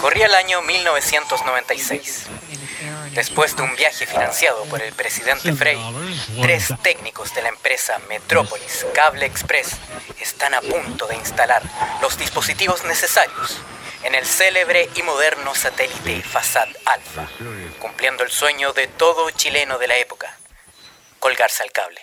Corría el año 1996. Después de un viaje financiado por el presidente Frey, tres técnicos de la empresa Metrópolis Cable Express están a punto de instalar los dispositivos necesarios en el célebre y moderno satélite Fasad Alpha, cumpliendo el sueño de todo chileno de la época, colgarse al cable.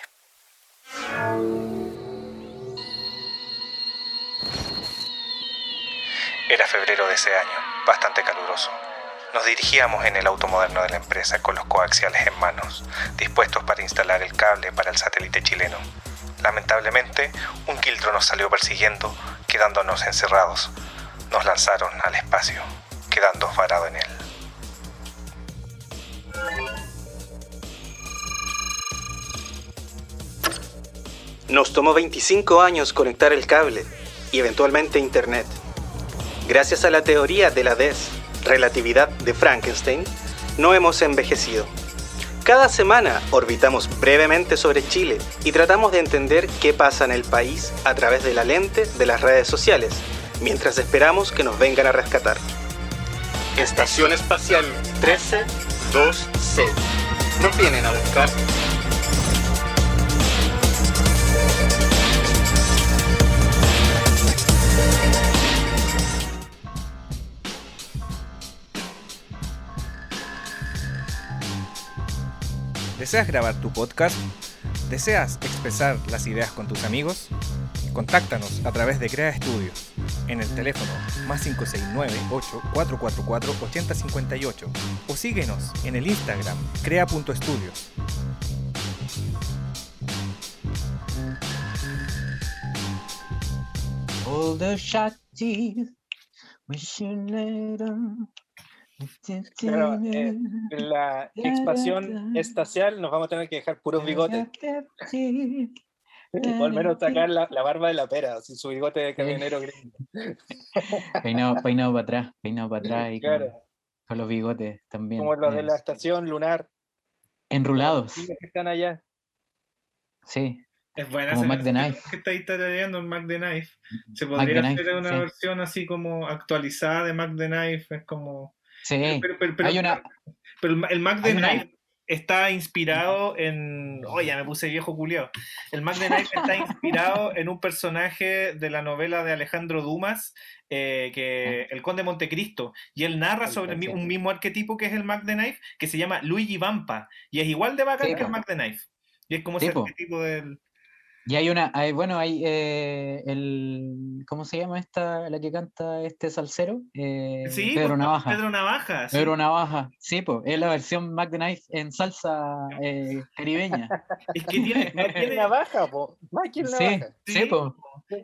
Era febrero de ese año, bastante caluroso. Nos dirigíamos en el auto moderno de la empresa con los coaxiales en manos, dispuestos para instalar el cable para el satélite chileno. Lamentablemente, un quiltro nos salió persiguiendo, quedándonos encerrados. Nos lanzaron al espacio, quedando varado en él. Nos tomó 25 años conectar el cable y eventualmente Internet. Gracias a la teoría de la DES, relatividad de Frankenstein, no hemos envejecido. Cada semana orbitamos brevemente sobre Chile y tratamos de entender qué pasa en el país a través de la lente de las redes sociales, mientras esperamos que nos vengan a rescatar. Estación Espacial 13-2C. Nos vienen a buscar. ¿Deseas grabar tu podcast? ¿Deseas expresar las ideas con tus amigos? Contáctanos a través de Crea Estudios en el teléfono más 569-8444-8058 o síguenos en el Instagram crea.estudios. Claro, eh, en la expansión espacial nos vamos a tener que dejar puros bigotes. O al menos sacar la, la barba de la pera, sin su bigote de camionero gringo. Peinado, peinado para atrás, peinado para atrás y con, Claro, con los bigotes también. como los de eh, la estación lunar. Enrulados, que están allá. sí. Es buena Como Mac the Knife. que estáis tarareando en Mac the Knife. Se podría the hacer Knife, una sí. versión así como actualizada de Mac the Knife. Es como. Sí, Pero, pero- pero- hay una... pero el Ma- el Mac una- Knife está inspirado en. Oye, ya me puse viejo culiao. El Mac the Knife está inspirado en un personaje de la novela de Alejandro Dumas, eh, que el Conde Montecristo. Y él narra sobre el un mismo arquetipo que es el Mac the Knife, que se llama Luigi Vampa. Y es igual de bacán Sí, que el. Mac the Knife. Y es como ese po. arquetipo del. Y hay una, hay- bueno, hay eh, el, ¿cómo se llama esta, la que canta este salsero? Eh, Sí, Pedro pues, Navaja. Pedro Navaja. sí. Pedro Navaja, sí, pues, es la versión Mac the Knife en salsa eh, caribeña. Es que tiene, ¿Quién tiene- navaja, po? ¿Más quién Sí, navaja? sí, Sí, pues.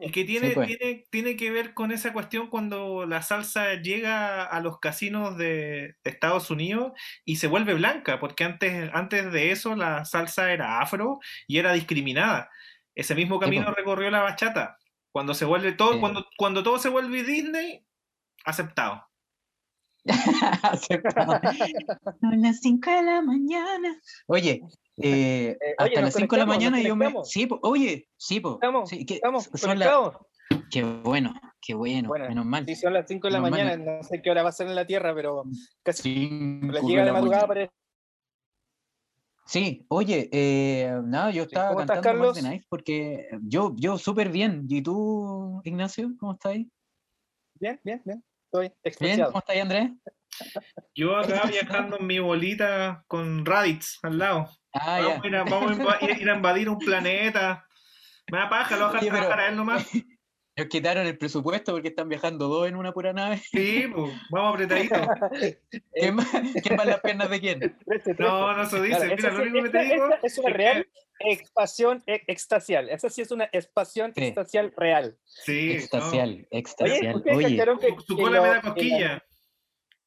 es que tiene, Sí, pues. tiene, tiene que ver con esa cuestión cuando la salsa llega a los casinos de, de Estados Unidos y se vuelve blanca, porque antes, antes de eso la salsa era afro y era discriminada. Ese mismo camino pues. recorrió la bachata. Cuando se vuelve todo, Sí. cuando, cuando todo se vuelve Disney, aceptado. Aceptado. Son las 5 de la mañana. Oye, eh, Eh, hasta oye, las 5 de la mañana yo me. Sí, po, oye, sí, po. Estamos, sí, que estamos son. Qué bueno, qué bueno, Bueno, menos mal. Sí, son las 5 de la Menos mal. mañana, no sé qué hora va a ser en la Tierra, pero casi Cinco la llega de la madrugada mañana. Sí, oye, eh, nada, yo estaba ¿Cómo estás, cantando Mac the Carlos? Knife porque yo, yo súper bien. ¿Y tú, Ignacio? ¿Cómo estás ahí? Bien, bien, bien. Estoy ¿Bien? ¿Cómo estás ahí, Andrés? Yo acá viajando en mi bolita con Raditz al lado. Ah, vamos, a ir a, vamos a ir- a invadir un planeta. Me da paja, lo Oye, pero- trabajar a él nomás. Nos quitaron el presupuesto porque están viajando dos en una pura nave. Sí, pues, vamos apretaditos. ¿Quién más, quién más las piernas de quién? No, no se dice. Claro, Mira, lo sí- único que te digo es una real expansión e- extasial. Esa sí es una expansión Sí. extasial real. Sí, Extasial, Oye, extasial. ¿ustedes Oye, cacharon que, no. Su cola me da que la- cosquilla.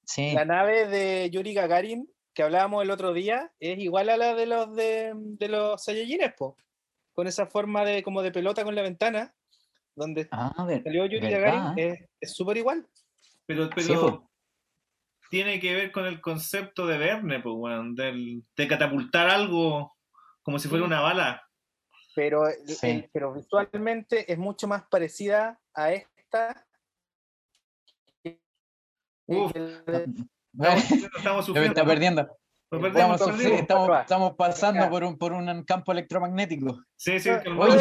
sí. la nave de Yuri Gagarin que hablábamos el otro día es igual a la de los de, de los Saiyajines, po? Con esa forma de como de pelota con la ventana, donde Ah, ver. salió Yuri ¿verdad? Gagarin, es- es súper igual. Pero, Sí, pero tiene que ver con el concepto de Verne, pues, weón, del- de catapultar algo como si fuera Sí. una bala. pero, Sí. el- pero visualmente es mucho más parecida a esta. Uf, Bueno, estamos ya me sufriendo. está perdiendo. Perdemos, Estamos, estamos- estamos pasando por un, por un campo electromagnético. Sí, sí, Oye.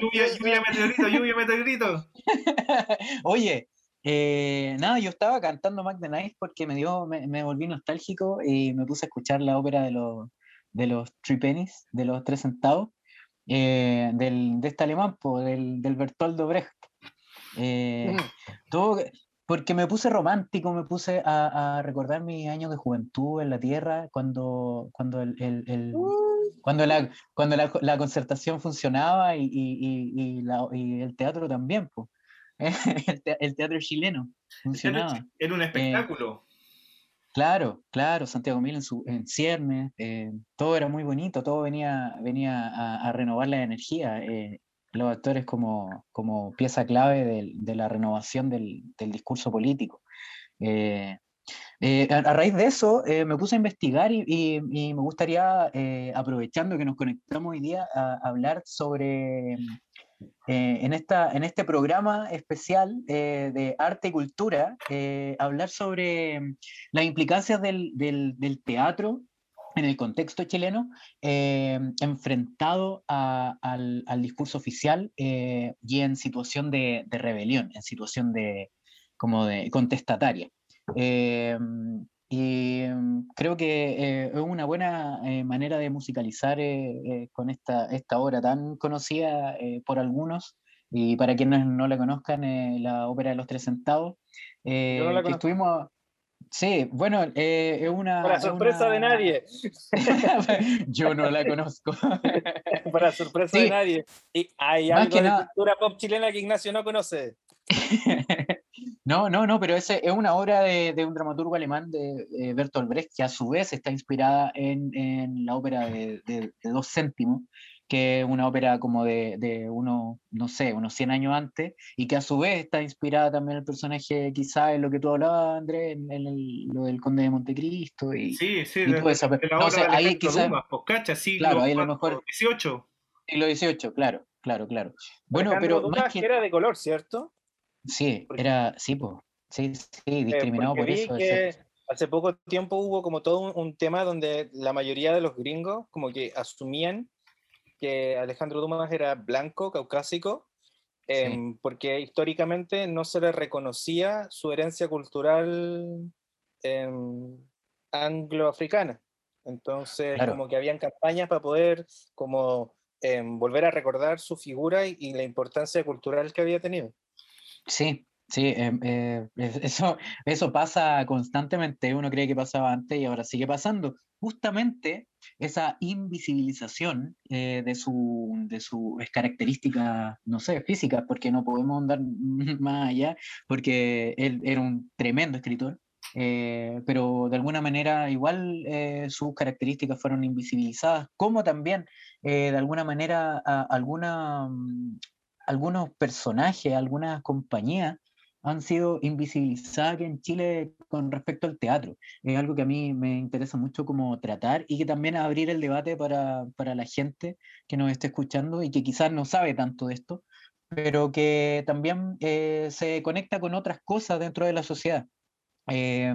lluvia, lluvia meteorito, lluvia meteorito. Oye, eh, nada, yo estaba cantando Mac the Knife porque me dio, me, me volví nostálgico y me puse a escuchar la ópera de los de los Three Pennies, de los tres centavos, eh, del, de este alemán, po, del, del Bertoldo Brecht. Eh, todo- porque me puse romántico, me puse a, a recordar mis años de juventud en la tierra, cuando, cuando, el, el- el- cuando, la, cuando la, la concertación funcionaba y, y- y- y la- y el teatro también, po. el, te- el teatro chileno funcionaba. Era un espectáculo. Claro, claro, Santiago Mil en, su, en ciernes, eh, todo era muy bonito, todo venía, venía a, a renovar la energía. eh, los actores como, como pieza clave de la renovación del, del discurso político. Eh, eh, a, raíz de eso, eh, me puse a investigar y, y- me gustaría, aprovechando que nos conectamos hoy día, hablar sobre, en, esta, en este programa especial de arte y cultura, hablar sobre las implicancias del- del teatro en el contexto chileno, eh, enfrentado a- al, al discurso oficial eh, y en situación de, de rebelión, en situación de, como de contestataria. Eh, y creo que eh, es una buena eh, manera de musicalizar eh, con esta, esta obra tan conocida por algunos. Y para quienes no la conozcan, la ópera de los tres centavos. no que estuvimos. Sí, bueno, eh, es una. Para es sorpresa de una- nadie. Yo no la conozco. Para sorpresa Sí. de nadie. Y hay Más algo que de nada- cultura pop chilena que Ignacio no conoce. No, no, no, pero ese es una obra de, de un dramaturgo alemán de, eh, Bertolt Brecht, que a su vez está inspirada en, en la ópera de, de- de Dos Céntimos, que es una ópera como de, de uno, no sé, unos 100 años antes, y que a su vez está inspirada también el personaje, quizá en lo que tú hablabas, Andrés, en, en el- lo del Conde de Montecristo. Y, Sí, sí, y todo eso, pero- no, o sea, ahí Alejandro quizá- Dumas, pues, Claro, ahí a lo mejor- 18. siglo XVIII, claro, claro, claro. Bueno, Alejandro pero Dumas, más que... era de color, ¿cierto? Sí, porque- era, sí, pues, sí, sí, Eh, discriminado por eso. que hace poco tiempo hubo como todo un, un tema donde la mayoría de los gringos como que asumían que Alejandro Dumas era blanco, caucásico, em, porque históricamente no se le reconocía su herencia cultural em, angloafricana. Entonces, Claro. como que habían campañas para poder como em, volver a recordar su figura y, y la importancia cultural que había tenido. Sí, sí, em, eh, es- eso, eso pasa constantemente. Uno cree que pasaba antes y ahora sigue pasando. Justamente esa invisibilización eh, de su, de sus características, no sé, físicas, porque no podemos andar más allá, porque él era un tremendo escritor. eh, pero de alguna manera igual eh, sus características fueron invisibilizadas, como también eh, de alguna manera a- alguna, mm, algunos personajes, algunas compañías han sido invisibilizadas aquí en Chile con respecto al teatro. Es algo que a mí me interesa mucho como tratar y que también abrir el debate para, para la gente que nos esté escuchando y que quizás no sabe tanto de esto, pero que también eh, se conecta con otras cosas dentro de la sociedad. Eh,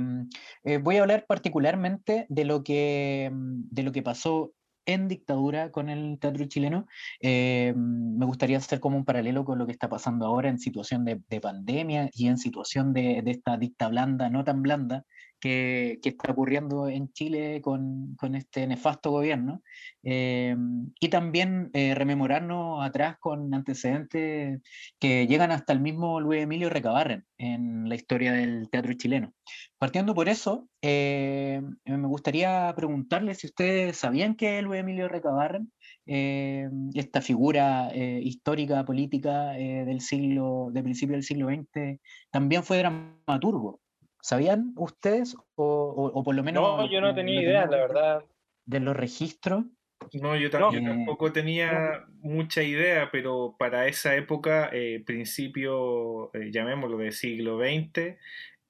eh, voy a hablar particularmente de lo que, de lo que pasó en dictadura con el teatro chileno. Eh, me gustaría hacer como un paralelo con lo que está pasando ahora en situación de, de pandemia y en situación de, de esta dicta blanda, no tan blanda, que, está ocurriendo en Chile con, este nefasto gobierno. Eh, y también eh, rememorarnos atrás con antecedentes que llegan hasta el mismo Luis Emilio Recabarren en la historia del teatro chileno. Partiendo por eso, eh, me gustaría preguntarle si ustedes sabían que Luis Emilio Recabarren, eh, esta figura histórica, política del siglo, de principio del siglo XX, también fue dramaturgo. ¿Sabían ustedes? O, o- o por lo menos... No, yo no tenía idea, la verdad. De los registros. No, yo, ta- No. yo tampoco tenía mucha idea, pero para esa época, eh, principio, eh, llamémoslo, del siglo XX,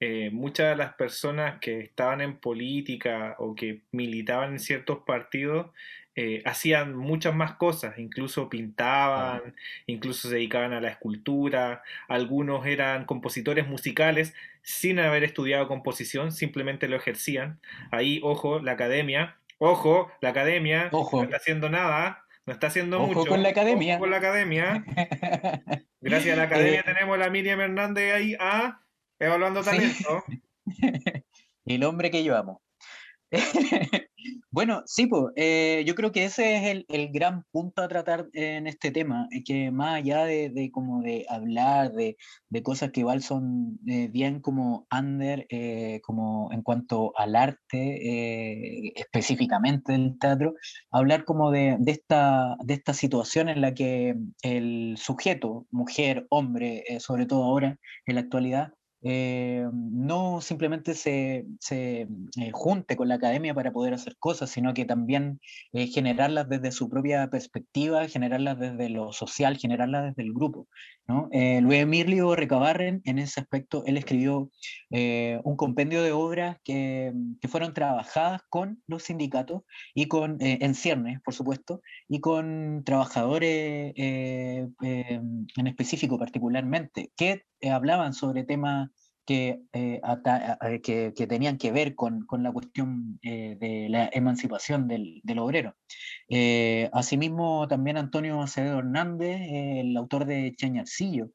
eh, muchas de las personas que estaban en política o que militaban en ciertos partidos eh, hacían muchas más cosas, incluso pintaban, incluso se dedicaban a la escultura, algunos eran compositores musicales sin haber estudiado composición, simplemente lo ejercían. Ahí, ojo, la academia, ojo, la academia no está haciendo nada, no está haciendo ojo mucho. con la academia. Ojo con la academia. Gracias a la academia tenemos a la Miriam Hernández ahí a Evaluando talento. El hombre que llevamos. bueno, sí, pues, yo creo que ese es el, gran punto a tratar en este tema, que más allá de, como de hablar de, cosas que igual son eh, bien como under, eh, como en cuanto al arte, eh, específicamente del teatro, hablar como de, esta, de esta situación en la que el sujeto, mujer, hombre, sobre todo ahora, en la actualidad, eh, no simplemente se, se eh, junte con la academia para poder hacer cosas, sino que también eh, generarlas desde su propia perspectiva, generarlas desde lo social, generarlas desde el grupo. ¿No? Luis Emilio Recabarren, en ese aspecto, él escribió un compendio de obras que, que, fueron trabajadas con los sindicatos y con, en ciernes, por supuesto, y con trabajadores en específico particularmente, que hablaban sobre temas que, eh, que, que, tenían que ver con, con la cuestión eh, de la emancipación del, del obrero. Eh, asimismo, también Antonio Acevedo Hernández, el autor de Chañarcillo,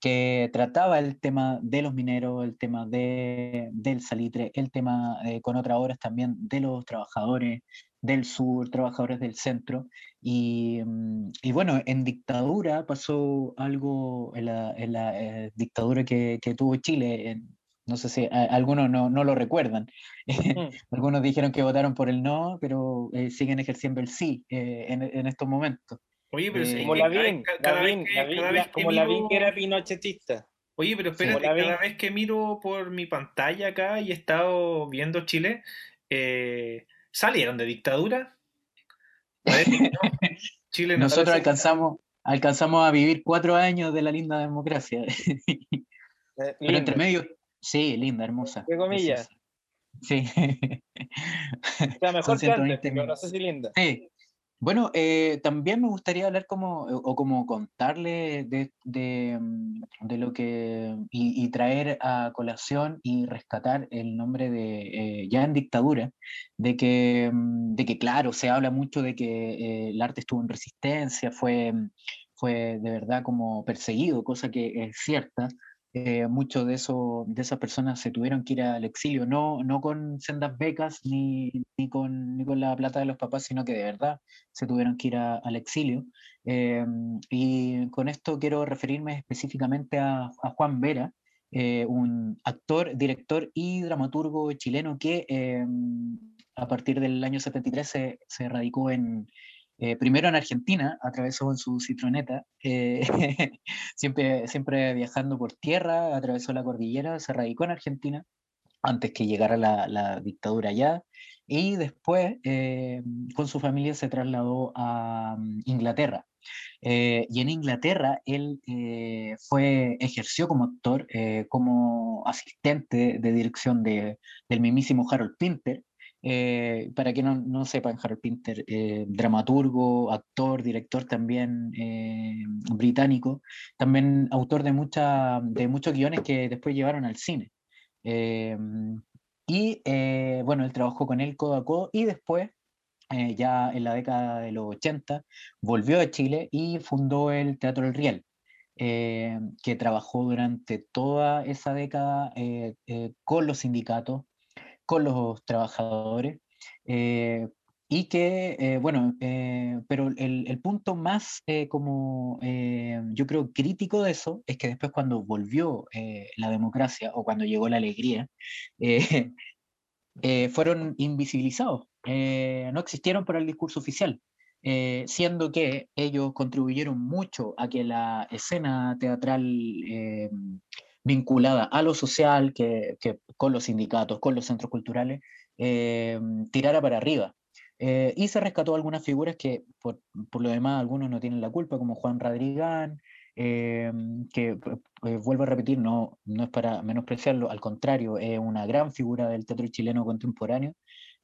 que trataba el tema de los mineros, el tema de, del salitre, el tema con otras obras también de los trabajadores del sur, trabajadores del centro. Y, mm, y bueno, en dictadura pasó algo, en la, en la eh, dictadura que, que, tuvo Chile, no sé si algunos no, no, lo recuerdan. Mm. algunos dijeron que votaron por el no, pero eh, siguen ejerciendo el sí eh, en, en, estos momentos. Oye, pero como la vi, como la vi que era pinochetista. Oye, pero espérate, cada vez que miro por mi pantalla acá y he estado viendo Chile, eh, salieron de dictadura. Chile Nosotros alcanzamos, alcanzamos a vivir cuatro años de la linda democracia. Eh, Pero entre medio, sí, linda, hermosa. ¿Qué comillas? Sí. O sea, mejor que antes, pero no sé si linda. Sí, bueno, eh, también me gustaría hablar como, o como contarle de, de, mm, lo que, y, traer a colación y rescatar el nombre de, eh, ya en dictadura, de que, mm, de que claro, se habla mucho de que eh, el arte estuvo en resistencia, fue, fue de verdad como perseguido, cosa que es cierta, eh, muchos de, de esas personas se tuvieron que ir al exilio, no, no con sendas becas ni, ni, con, ni con la plata de los papás, sino que de verdad se tuvieron que ir al exilio. Eh, y con esto quiero referirme específicamente a, a Juan Vera, eh, un actor, director y dramaturgo chileno que a partir del año 73 se, se radicó en, eh, primero en Argentina, atravesó en su citroneta, eh, siempre, siempre viajando por tierra, atravesó la cordillera, se radicó en Argentina antes que llegara la, dictadura allá, y después eh, con su familia se trasladó a mm, Inglaterra. y en Inglaterra él fue, ejerció como actor, como asistente de dirección de, del mismísimo Harold Pinter, eh, para que no, no sepan, Harold Pinter, eh, dramaturgo, actor, director también eh, británico, también autor de, mucha, de muchos guiones que después llevaron al cine. y bueno, él trabajó con él codo a codo y después, ya en la década de los 80, volvió a Chile y fundó el Teatro El Riel. que trabajó durante toda esa década con los sindicatos, con los trabajadores. Eh, y que, eh, bueno, eh, pero el, el, punto más como yo creo crítico de eso es que después cuando volvió la democracia o cuando llegó la alegría, fueron invisibilizados, no existieron para el discurso oficial. siendo que ellos contribuyeron mucho a que la escena teatral vinculada a lo social, que, que, con los sindicatos, con los centros culturales, eh, tirara para arriba. Eh, y se rescató algunas figuras que, por, por, lo demás, algunos no tienen la culpa, como Juan Radrigán, eh, que vuelvo a repetir, no, no es para menospreciarlo, al contrario, es una gran figura del teatro chileno contemporáneo,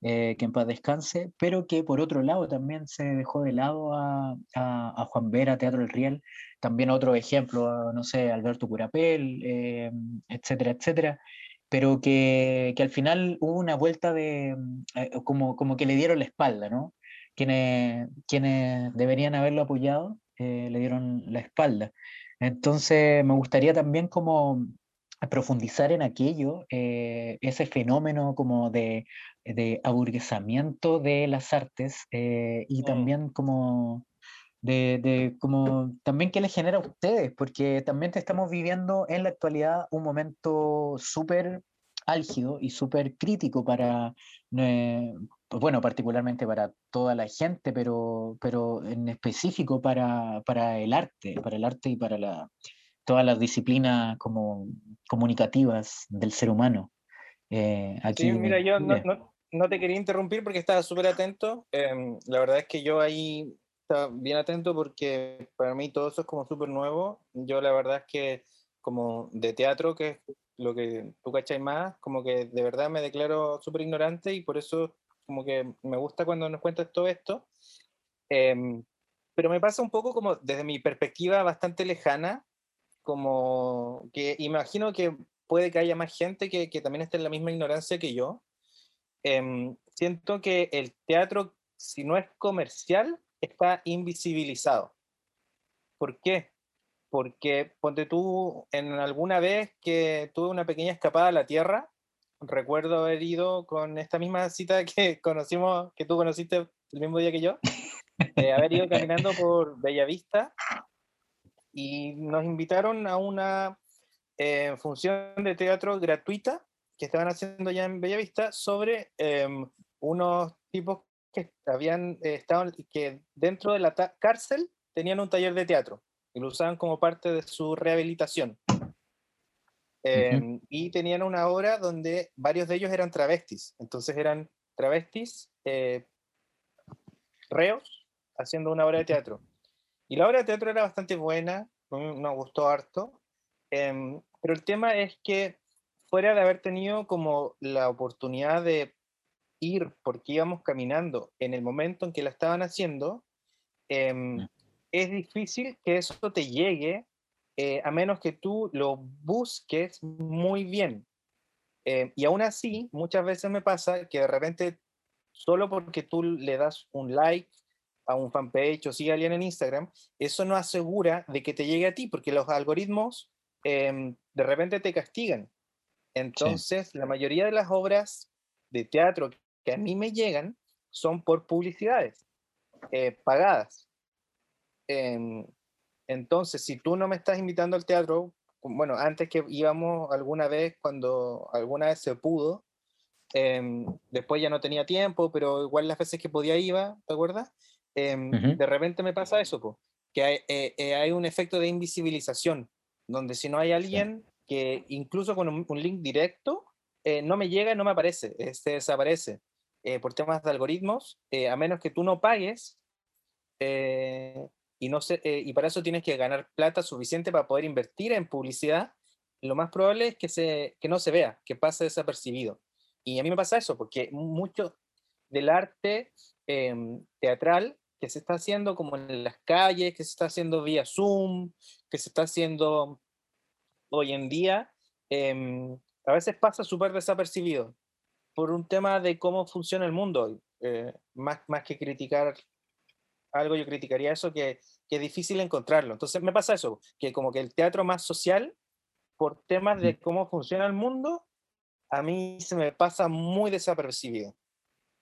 que en paz descanse, pero que por otro lado también se dejó de lado a, a, Juan Vera, Teatro del Riel, también otro ejemplo, no sé, Alberto Curapel, etcétera, etcétera pero que, que, al final hubo una vuelta de, como, como que le dieron la espalda, ¿no? Quienes, quienes deberían haberlo apoyado eh, le dieron la espalda. Entonces me gustaría también como profundizar en aquello, eh, ese fenómeno como de, de aburguesamiento de las artes eh, y mm. también como de, de, como también qué les genera a ustedes, porque también estamos viviendo en la actualidad un momento súper álgido y súper crítico para, pues bueno, particularmente para toda la gente, pero, pero en específico para, para el arte, para el arte y para la, todas las disciplinas como comunicativas del ser humano. Eh, aquí, sí, mira, yo no, no, no, te quería interrumpir porque estaba súper atento. Em, la verdad es que yo ahí estaba bien atento porque para mí todo eso es como súper nuevo. Yo la verdad es que como de teatro, que es lo que tú cachai más, como que de verdad me declaro súper ignorante y por eso como que me gusta cuando nos cuentas todo esto. Em, pero me pasa un poco como desde mi perspectiva bastante lejana, como que imagino que puede que haya más gente que, que también esté en la misma ignorancia que yo. Em, siento que el teatro, si no es comercial, está invisibilizado. ¿Por qué? porque ponte tú en alguna vez que tuve una pequeña escapada a la Tierra, recuerdo haber ido con esta misma cita que conocimos, que tú conociste el mismo día que yo, eh, haber ido caminando por Bellavista y nos invitaron a una eh, función de teatro gratuita que estaban haciendo ya en Bellavista sobre em, unos tipos que habían eh, estado que dentro de la cárcel tenían un taller de teatro y lo usaban como parte de su rehabilitación. Em, y tenían una obra donde varios de ellos eran travestis, entonces eran travestis eh, reos haciendo una obra de teatro. Y la obra de teatro era bastante buena, nos gustó harto, em, pero el tema es que fuera de haber tenido como la oportunidad de ir porque íbamos caminando en el momento en que la estaban haciendo, em, es difícil que eso te llegue eh, a menos que tú lo busques muy bien. Eh, y aún así, muchas veces me pasa que de repente, solo porque tú le das un like a un fanpage o sigue a alguien en Instagram, eso no asegura de que te llegue a ti, porque los algoritmos em, de repente te castigan. Entonces, la mayoría de las obras de teatro que a mí me llegan son por publicidades eh, pagadas. Em, entonces, si tú no me estás invitando al teatro, bueno, antes que íbamos alguna vez, cuando alguna vez se pudo, em, después ya no tenía tiempo, pero igual las veces que podía iba, ¿te acuerdas? Em, de repente me pasa eso, que hay, eh, eh, hay, un efecto de invisibilización, donde si no hay alguien que incluso con un, link directo, eh, no me llega y no me aparece, se desaparece. por temas de algoritmos, a menos que tú no pagues, y, no eh, y para eso tienes que ganar plata suficiente para poder invertir en publicidad, lo más probable es que, se, que no se vea, que pase desapercibido. Y a mí me pasa eso, porque mucho del arte em, teatral que se está haciendo como en las calles, que se está haciendo vía Zoom, que se está haciendo hoy en día, em, a veces pasa súper desapercibido por un tema de cómo funciona el mundo, eh, más, más que criticar algo, yo criticaría eso, que que es difícil encontrarlo. Entonces me pasa eso, que como que el teatro más social, por temas de cómo funciona el mundo, a mí se me pasa muy desapercibido.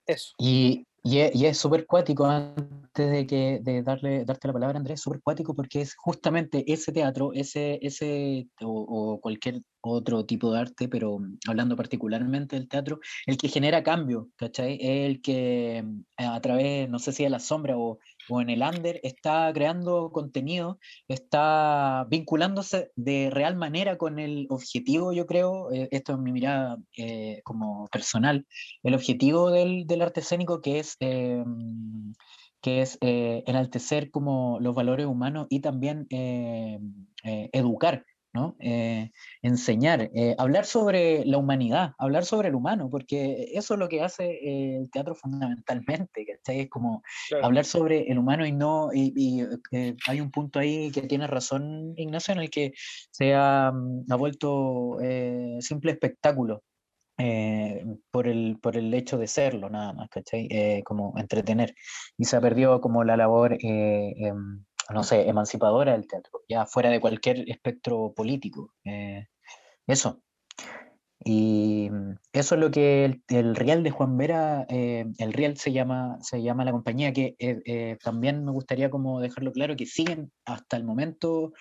Eso. Y, y es súper cuático, antes de, que, de darle, darte la palabra, Andrés, súper cuático porque es justamente ese teatro, ese, ese o, o, cualquier otro tipo de arte, pero hablando particularmente del teatro, el que genera cambio, ¿cachai? El que a través, no sé si de la sombra o o en el under está creando contenido, está vinculándose de real manera con el objetivo, yo creo, eh, esto es mi mirada eh, como personal, el objetivo del, arte escénico que es... Eh, que es enaltecer como los valores humanos y también educar, ¿no? enseñar, hablar sobre la humanidad, hablar sobre el humano, porque eso es lo que hace el teatro fundamentalmente, ¿cachai? Es como hablar sobre el humano y no, y, hay un punto ahí que tiene razón Ignacio en el que se ha, mm, ha vuelto simple espectáculo eh, por, el, por el hecho de serlo, nada más, ¿cachai? Eh, como entretener. Y se ha perdido como la labor, eh, em, no sé, emancipadora del teatro, ya fuera de cualquier espectro político. eso. Y eso es lo que el, Real de Juan Vera, el Real se llama, se llama la compañía, que también me gustaría como dejarlo claro, que siguen hasta el momento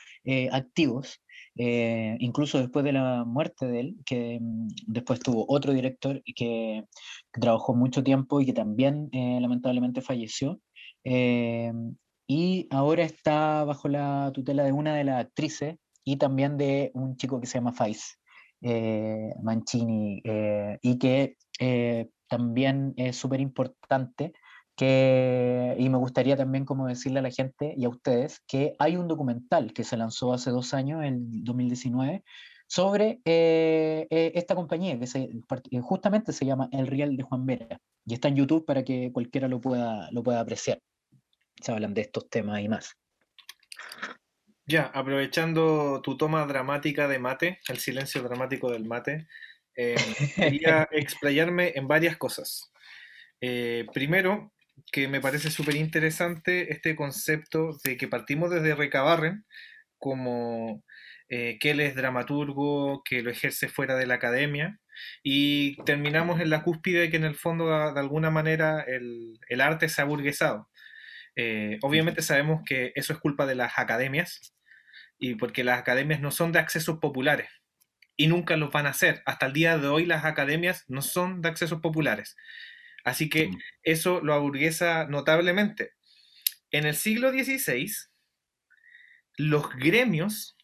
activos. Eh, incluso después de la muerte de él, que mm, después tuvo otro director que, que, trabajó mucho tiempo y que también eh, lamentablemente falleció. Eh, y ahora está bajo la tutela de una de las actrices y también de un chico que se llama Faiz Mancini y que también es súper importante y me gustaría también como decirle a la gente y a ustedes que hay un documental que se lanzó hace dos años, en 2019, sobre eh, eh, esta compañía que eh, justamente se llama El Real de Juan Vera y está en YouTube para que cualquiera lo pueda, lo pueda apreciar. Se hablan de estos temas y más. Ya, aprovechando tu toma dramática de mate, el silencio dramático del mate, quería explayarme en varias cosas. primero, que me parece súper interesante este concepto de que partimos desde Recabarren como eh, que él es dramaturgo, que lo ejerce fuera de la academia, y terminamos en la cúspide de que en el fondo de, alguna manera el, arte se ha burguesado. Eh, obviamente sabemos que eso es culpa de las academias, y porque las academias no son de accesos populares, y nunca los van a hacer. Hasta el día de hoy las academias no son de accesos populares. Así que mm. eso lo aburguesa notablemente. En el siglo XVI, los gremios,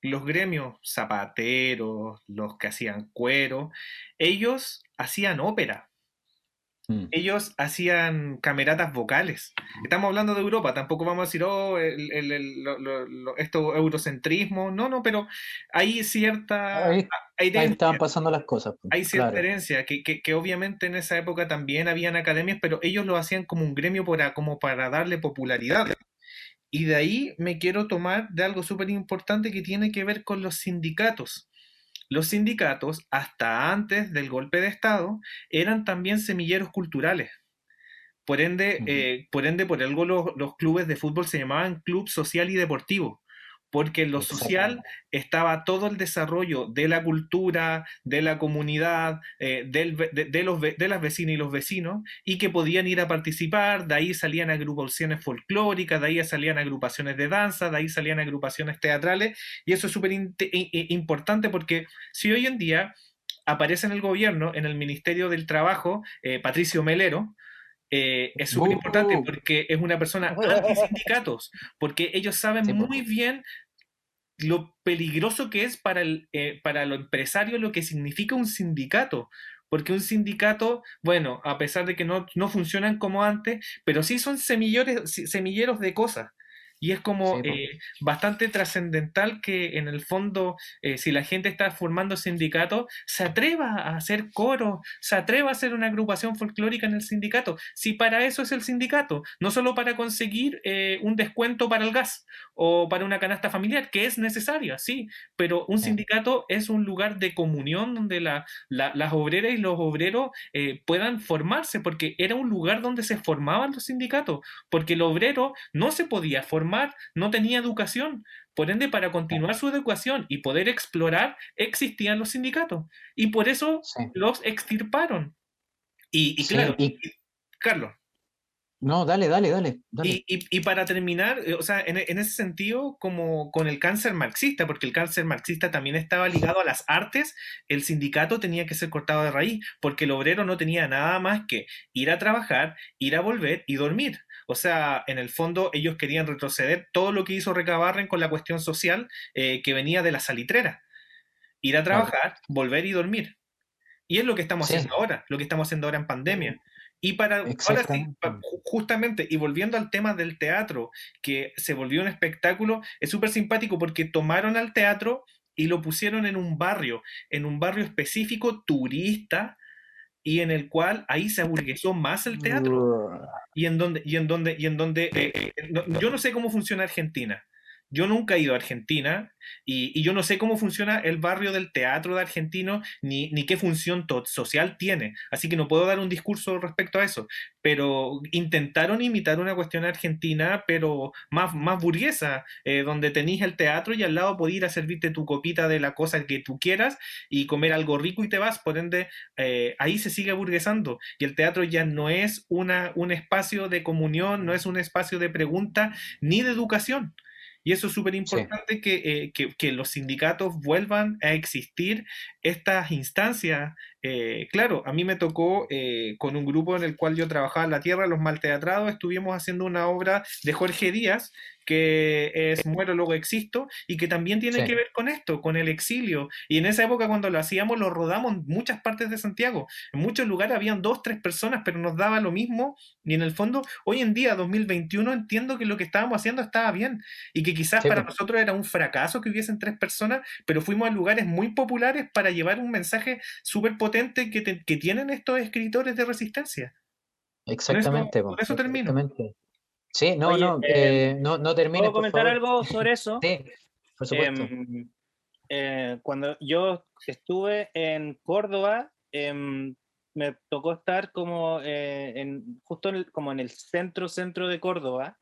los gremios zapateros, los que hacían cuero, ellos hacían ópera. Mm. Ellos hacían cameratas vocales. Estamos hablando de Europa, tampoco vamos a decir, oh, esto eurocentrismo, no, no, pero hay cierta... Ahí, estaban pasando las cosas. Pues, hay cierta herencia, que, que, obviamente en esa época también habían academias, pero ellos lo hacían como un gremio para, como para darle popularidad. Y de ahí me quiero tomar de algo súper importante que tiene que ver con los sindicatos. Los sindicatos, hasta antes del golpe de Estado, eran también semilleros culturales. Por ende, eh, por, ende por algo los, los, clubes de fútbol se llamaban club social y deportivo, porque en lo social estaba todo el desarrollo de la cultura, de la comunidad, eh, de, los, de las vecinas y los vecinos, y que podían ir a participar, de ahí salían agrupaciones folclóricas, de ahí salían agrupaciones de danza, de ahí salían agrupaciones teatrales, y eso es súper importante porque si hoy en día aparece en el gobierno, en el Ministerio del Trabajo, eh, Patricio Melero, eh, es súper importante porque es una persona anti-sindicatos, porque ellos saben muy bien lo peligroso que es para, el, eh, para lo empresario lo que significa un sindicato. Porque un sindicato, bueno, a pesar de que no, no funcionan como antes, pero sí son semilleros, semilleros de cosas. Y es como eh, bastante trascendental que en el fondo, eh, si la gente está formando sindicatos, se atreva a hacer coro, se atreva a hacer una agrupación folclórica en el sindicato. Si para eso es el sindicato, no solo para conseguir eh, un descuento para el gas o para una canasta familiar, que es necesaria, sí, pero un sindicato es un lugar de comunión donde la, las obreras y los obreros puedan formarse, porque era un lugar donde se formaban los sindicatos, porque el obrero no se podía formar no tenía educación. Por ende, para continuar su educación y poder explorar, existían los sindicatos. Y por eso los extirparon. Y, claro, Carlos. No, dale, dale, dale. Y, para terminar, eh, o sea, en, ese sentido, como con el cáncer marxista, porque el cáncer marxista también estaba ligado a las artes, el sindicato tenía que ser cortado de raíz, porque el obrero no tenía nada más que ir a trabajar, ir a volver y dormir. O sea, en el fondo ellos querían retroceder todo lo que hizo Recabarren con la cuestión social eh, que venía de la salitrera. Ir a trabajar, volver y dormir. Y es lo que estamos haciendo ahora, lo que estamos haciendo ahora en pandemia. Y para ahora sí, justamente, y volviendo al tema del teatro, que se volvió un espectáculo, es súper simpático porque tomaron al teatro y lo pusieron en un barrio, en un barrio específico turista, y en el cual ahí se aburguesó más el teatro. Y en donde y en donde y en donde eh, eh, no- yo no sé cómo funciona Argentina yo nunca he ido a Argentina y, yo no sé cómo funciona el barrio del teatro de argentino ni, ni qué función social tiene así que no puedo dar un discurso respecto a eso pero intentaron imitar una cuestión argentina pero más, más burguesa eh, donde tenéis el teatro y al lado podías ir a servirte tu copita de la cosa que tú quieras y comer algo rico y te vas por ende eh, ahí se sigue burguesando y el teatro ya no es una, un espacio de comunión, no es un espacio de pregunta ni de educación. Y eso es súper importante que, eh, que, que los sindicatos vuelvan a existir estas instancias. Eh, claro, a mí me tocó eh, con un grupo en el cual yo trabajaba en la tierra, los malteatrados, estuvimos haciendo una obra de Jorge Díaz que es Muero luego existo y que también tiene Sí. que ver con esto, con el exilio. Y en esa época cuando lo hacíamos lo rodamos en muchas partes de Santiago. En muchos lugares habían dos, tres personas, pero nos daba lo mismo. Y en el fondo, hoy en día, 2021, entiendo que lo que estábamos haciendo estaba bien y que quizás Sí, para pues. nosotros era un fracaso que hubiesen tres personas, pero fuimos a lugares muy populares para llevar un mensaje súper potente que, te- que tienen estos escritores de resistencia. Exactamente. con eso termino. exactamente. Sí, no, Oye, no, eh, eh, no, no termines, ¿Puedo por comentar favor. algo sobre eso? Sí, por supuesto. Em, eh, cuando yo estuve en Córdoba, em, me tocó estar como eh, en, justo en el- como en el centro, centro de Córdoba,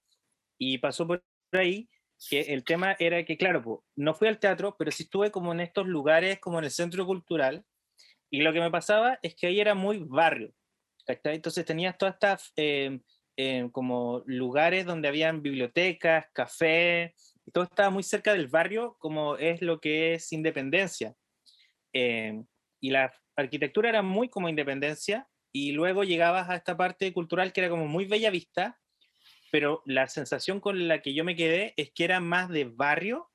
y pasó por ahí que el tema era que, claro, po, no fui al teatro, pero sí estuve como en estos lugares, como en el centro cultural, y lo que me pasaba es que ahí era muy barrio, ¿cachai? Entonces tenías todas estas em, em, como lugares donde habían bibliotecas, café, y todo estaba muy cerca del barrio, como es lo que es Independencia. Eh, y la arquitectura era muy como Independencia, y luego llegabas a esta parte cultural que era como muy bella vista, pero la sensación con la que yo me quedé es que era más de barrio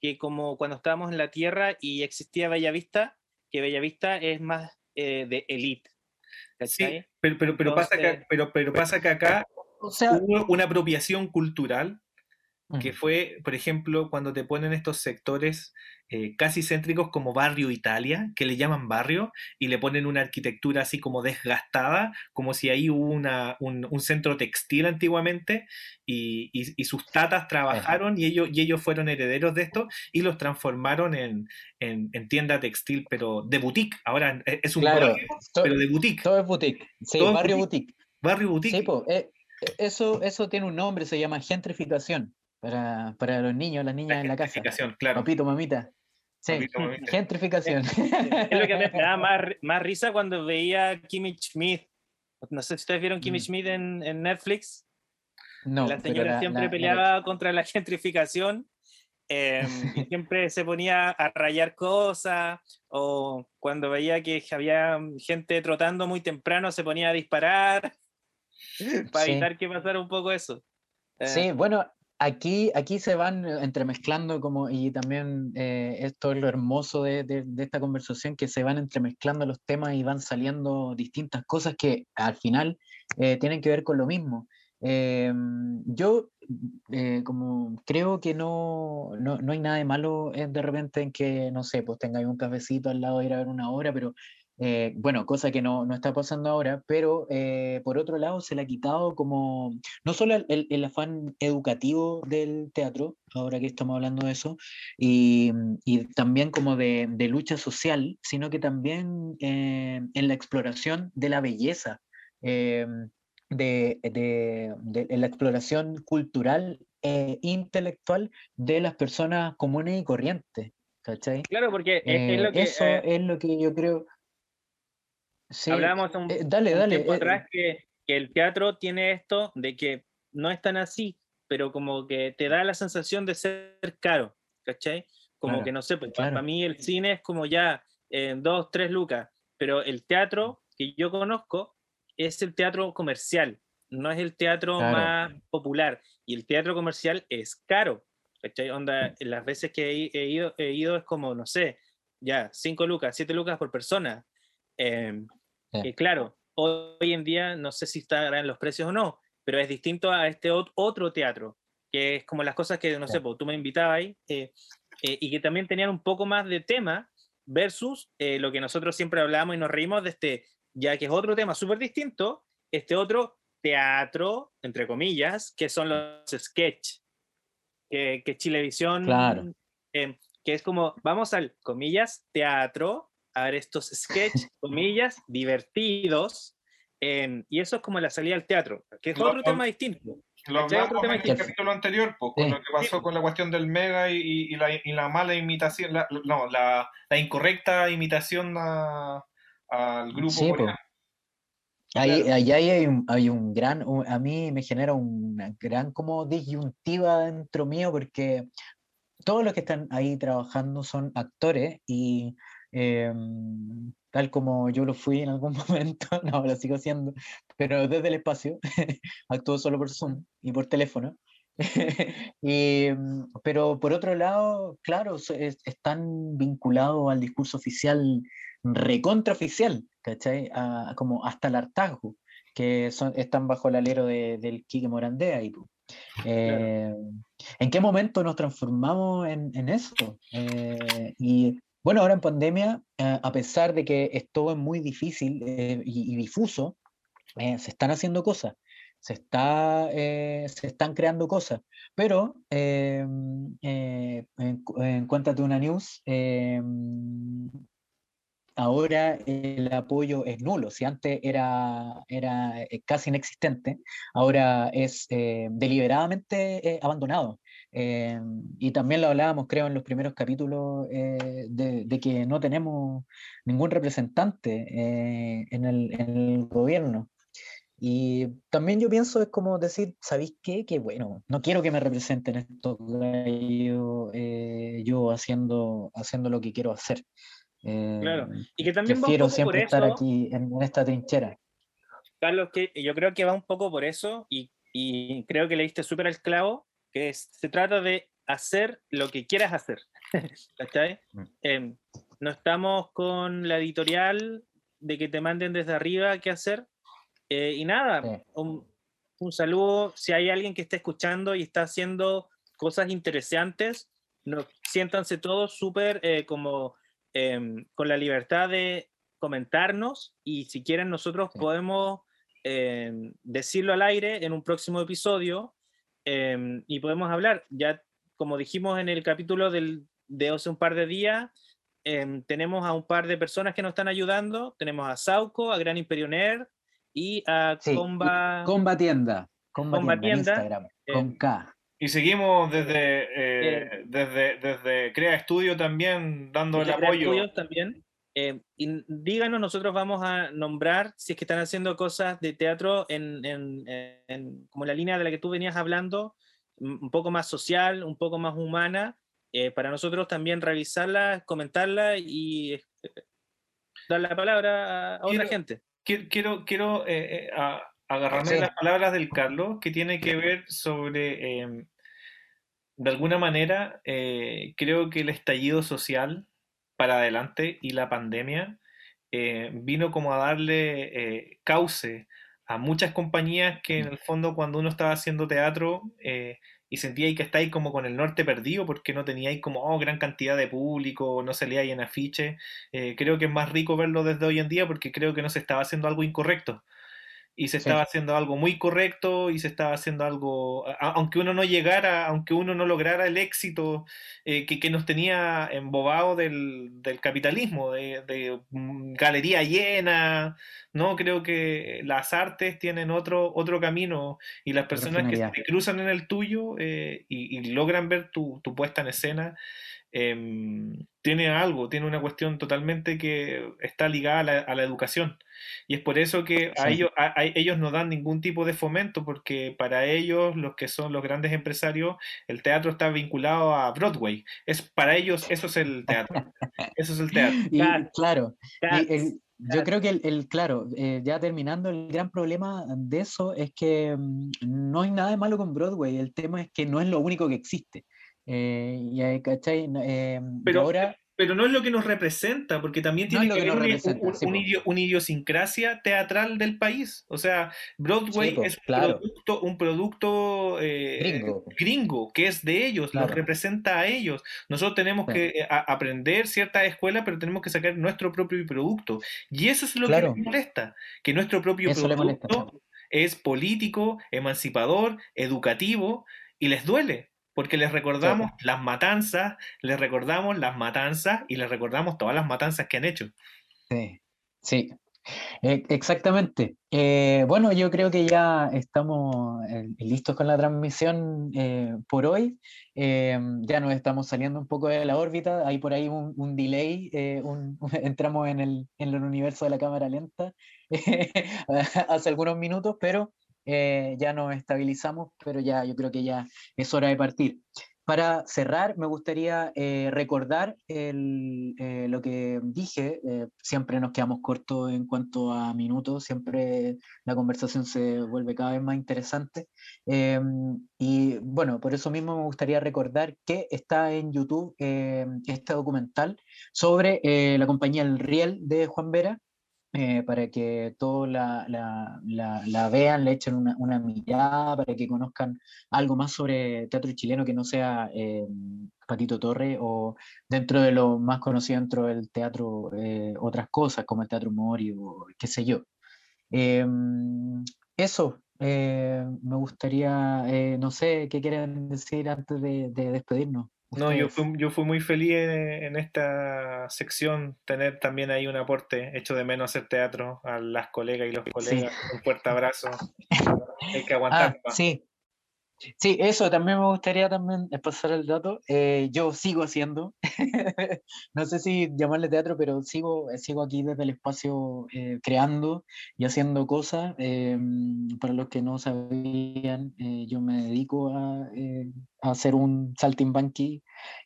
que como cuando estábamos en la tierra y existía Bellavista, que Bellavista es más eh, de elite. Sí, pero, pero, pasa que, pero, pero pasa que acá O sea, hubo una apropiación cultural que mm, fue, por ejemplo, cuando te ponen estos sectores eh, casi céntricos como Barrio Italia, que le llaman barrio, y le ponen una arquitectura así como desgastada, como si ahí hubo una, un, un centro textil antiguamente, y, y- y sus tatas trabajaron y ellos, y ellos fueron herederos de esto y los transformaron en, en, en tienda textil, pero de boutique. Ahora eh, es un claro, barrio, pero de boutique. todo es boutique. Sí, Todo barrio boutique. Barrio boutique. Sí, po, eh, eh, eso, eso tiene un nombre, se llama gentrificación para, para los niños, las niñas en la casa. Gentrificación, claro. Papito, mamita. Sí, Papito, mamita. gentrificación. Es lo que me daba más, más risa cuando veía Kimmy Schmidt. No sé si ustedes vieron Kimmy Mm. Schmidt en, en Netflix. No, la señora la- siempre la- la peleaba contra la gentrificación. eh, y siempre se ponía a rayar cosas. O cuando veía que había gente trotando muy temprano, se ponía a disparar. para Sí. evitar que pasara un poco eso. Eh, Sí, bueno, aquí, aquí se van eh, entremezclando como, y también eh, esto es lo hermoso de, de- de esta conversación, que se van entremezclando los temas y van saliendo distintas cosas que al final eh, tienen que ver con lo mismo. Eh, yo eh, como creo que no, no, no hay nada de malo de repente en que, no sé, pues tengáis un cafecito al lado de ir a ver una obra, pero eh, bueno, cosa que no, no está pasando ahora, pero eh, por otro lado se le ha quitado como no solo el, el- afán educativo del teatro, ahora que estamos hablando de eso, y, y también como de, de lucha social, sino que también eh, en la exploración de la belleza, eh, de, de- de- la exploración cultural e intelectual de las personas comunes y corrientes. ¿Cachai? Claro, porque es, es Eh, lo que eso eh, es lo que yo creo. Sí, hablábamos un, eh, dale, un dale. tiempo eh, atrás que, que el teatro tiene esto de que no es tan así, pero como que te da la sensación de ser caro, ¿cachai? Como Claro, que no sé, pues claro. para mí el cine es como ya eh, dos, tres lucas, pero el teatro que yo conozco es el teatro comercial, no es el teatro Claro. más popular, y el teatro comercial es caro, ¿cachai? Onda, las veces que he, he ido, he ido es como, no sé, ya, cinco lucas, siete lucas por persona. Em, Que claro, hoy en día, no sé si estará en los precios o no, pero es distinto a este otro teatro, que es como las cosas que, no sé, pues, tú me invitabas ahí, eh, eh, y que también tenían un poco más de tema versus eh, lo que nosotros siempre hablamos y nos reímos de este, ya que es otro tema súper distinto, este otro teatro, entre comillas, que son los sketch, que, que Chilevisión, claro. que es como, vamos al, comillas, teatro, a ver estos sketch, comillas, divertidos, y eso es como la salida al teatro, que es otro tema distinto. Lo hablamos en el capítulo anterior, pues, con lo que pasó con la cuestión del mega y, y, la, y la, mala imitación, la, no, la, la incorrecta imitación a, al grupo sí, coreano. Ahí, ahí hay, un, hay un gran, a mí me genera una gran como disyuntiva dentro mío porque todos los que están ahí trabajando son actores y em, tal como yo lo fui en algún momento, no, lo sigo siendo, pero desde el espacio, actúo solo por Zoom y por teléfono. y, mm, pero por otro lado, claro, están vinculados al discurso oficial, recontraoficial, ¿cachai? como hasta el hartazgo, que son, están bajo el alero de, del Quique Morandea. Y, eh, ¿En qué momento nos transformamos en, en eso? Eh, y bueno, ahora en pandemia, eh, a pesar de que esto es muy difícil eh, y, difuso, eh, se están haciendo cosas, se, está, se están creando cosas. Pero en, en Cuéntate una News, ahora el apoyo es nulo. Si antes era, era casi inexistente, ahora es deliberadamente abandonado. Eh, y también lo hablábamos, creo, en los primeros capítulos, eh, de, que no tenemos ningún representante eh, en, el, en, el, gobierno. Y también yo pienso, es como decir, ¿sabéis qué? Que bueno, no quiero que me representen estos gallos, yo haciendo, haciendo lo que quiero hacer. claro, y que también prefiero siempre estar aquí en, en, esta trinchera. Carlos, que yo creo que va un poco por eso, y, y creo que le diste súper al clavo, que se trata de hacer lo que quieras hacer. ¿Cachai? Em, no estamos con la editorial de que te manden desde arriba qué hacer. Eh, y nada, un, un, saludo. Si hay alguien que está escuchando y está haciendo cosas interesantes, no, siéntanse todos súper eh, como em, con la libertad de comentarnos y si quieren nosotros podemos em, decirlo al aire en un próximo episodio Em, y podemos hablar. Ya, como dijimos en el capítulo del, de hace un par de días, em, tenemos a un par de personas que nos están ayudando. Tenemos a Sauco, a Gran Imperioner y a Comba... Comba Tienda. Comba, Tienda, Instagram, em, con K. Y seguimos desde, eh, desde, desde Crea Estudio también dando el apoyo. también. Eh, y díganos, nosotros vamos a nombrar si es que están haciendo cosas de teatro en, en, en, como la línea de la que tú venías hablando, un poco más social, un poco más humana, eh, para nosotros también revisarla, comentarla y eh, dar la palabra a, otra gente. Quiero, quiero agarrarme las palabras del Carlos, que tiene que ver sobre, em, de alguna manera, creo que el estallido social para adelante y la pandemia eh, vino como a darle eh, cauce a muchas compañías que en el fondo cuando uno estaba haciendo teatro eh, y sentía que estáis como con el norte perdido porque no teníais como oh, gran cantidad de público, no salía ahí en afiche, creo que es más rico verlo desde hoy en día porque creo que no se estaba haciendo algo incorrecto y se estaba haciendo algo muy correcto y se estaba haciendo algo, aunque uno no llegara, aunque uno no lograra el éxito eh, que, que, nos tenía embobado del, del capitalismo, de, de, mm, galería llena, ¿no? Creo que las artes tienen otro, otro camino y las personas que se cruzan en el tuyo eh, y, y, logran ver tu, tu puesta en escena, eh, tiene algo, tiene una cuestión totalmente que está ligada a la, a la educación. Y es por eso que a ellos, a, ellos no dan ningún tipo de fomento, porque para ellos, los que son los grandes empresarios, el teatro está vinculado a Broadway. Es, para ellos eso es el teatro. Eso es el teatro. Y, claro. Y el, yo creo que el, el claro, eh, ya terminando, el gran problema de eso es que mm, no hay nada de malo con Broadway. El tema es que no es lo único que existe. Eh, y, ¿cachai? Eh, pero, ahora, pero no es lo que nos representa, porque también tiene que, haber una, idiosincrasia teatral del país. O sea, Broadway es un producto, un producto eh, gringo. que es de ellos, los representa a ellos. Nosotros tenemos que eh, aprender ciertas escuelas, pero tenemos que sacar nuestro propio producto. Y eso es lo que nos molesta, que nuestro propio producto es político, emancipador, educativo, y les duele porque les recordamos las matanzas, les recordamos las matanzas y les recordamos todas las matanzas que han hecho. Sí, sí, e, exactamente. Eh, bueno, yo creo que ya estamos eh, listos con la transmisión eh, por hoy. ya nos estamos saliendo un poco de la órbita. Hay por ahí un, delay. entramos en el, en el universo de la cámara lenta hace algunos minutos, pero eh, ya nos estabilizamos, pero ya yo creo que ya es hora de partir. Para cerrar, me gustaría eh, recordar eh, lo que dije. siempre nos quedamos cortos en cuanto a minutos, siempre la conversación se vuelve cada vez más interesante. y bueno, por eso mismo me gustaría recordar que está en YouTube este documental sobre la compañía El Riel de Juan Vera, eh, para que todos la, la, la, vean, le echen una, mirada, para que conozcan algo más sobre teatro chileno que no sea eh, Patito Torre o dentro de lo más conocido dentro del teatro eh, otras cosas como el teatro Mori o qué sé yo. Em, eso, me gustaría, no sé, ¿qué quieren decir antes de despedirnos? No, yo fui, yo fui muy feliz en, esta sección, tener también ahí un aporte, hecho de menos hacer teatro a las colegas y los colegas. Un fuerte abrazo. Hay que aguantar. Ah, sí, Sí, eso también me gustaría también pasar el dato. Eh, yo sigo haciendo, no sé si llamarle teatro, pero sigo, sigo aquí desde el espacio eh, creando y haciendo cosas. Eh, para los que no sabían, yo me dedico a, hacer un saltimbanqui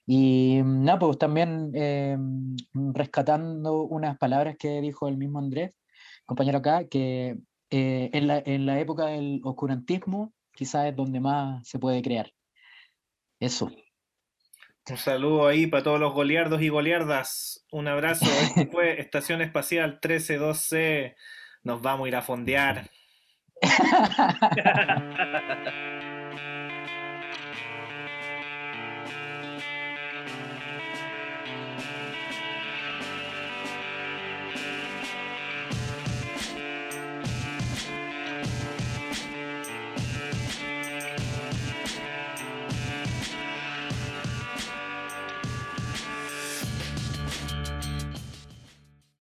y nada, pues también rescatando unas palabras que dijo el mismo Andrés, compañero acá, que en la, en la época del oscurantismo, quizás es donde más se puede crear. Eso. Un saludo ahí para todos los goliardos y goliardas. Un abrazo. Este fue Estación Espacial 132C. Nos vamos a ir a fondear.